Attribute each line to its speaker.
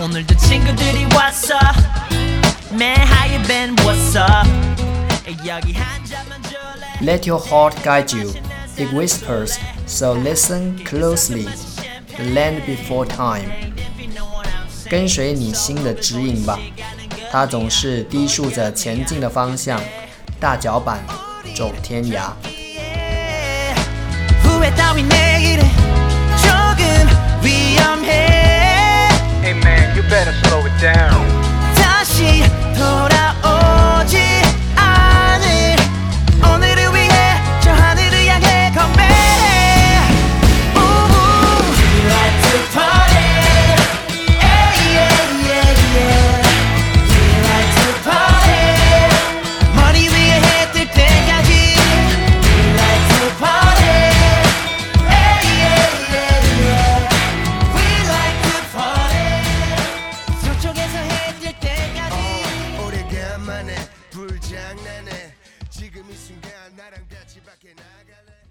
Speaker 1: 오늘도 친구들이 왔어 Man how you been what's up 여기 한 잔만 줄래
Speaker 2: Let your heart guide you. It whispers, so listen closely. The land before time. 跟随你心的指引吧，它总是低述着前进的方向。大脚板走天涯。
Speaker 3: 불장난해. 지금 이 순간 나랑 같이 밖에 나갈래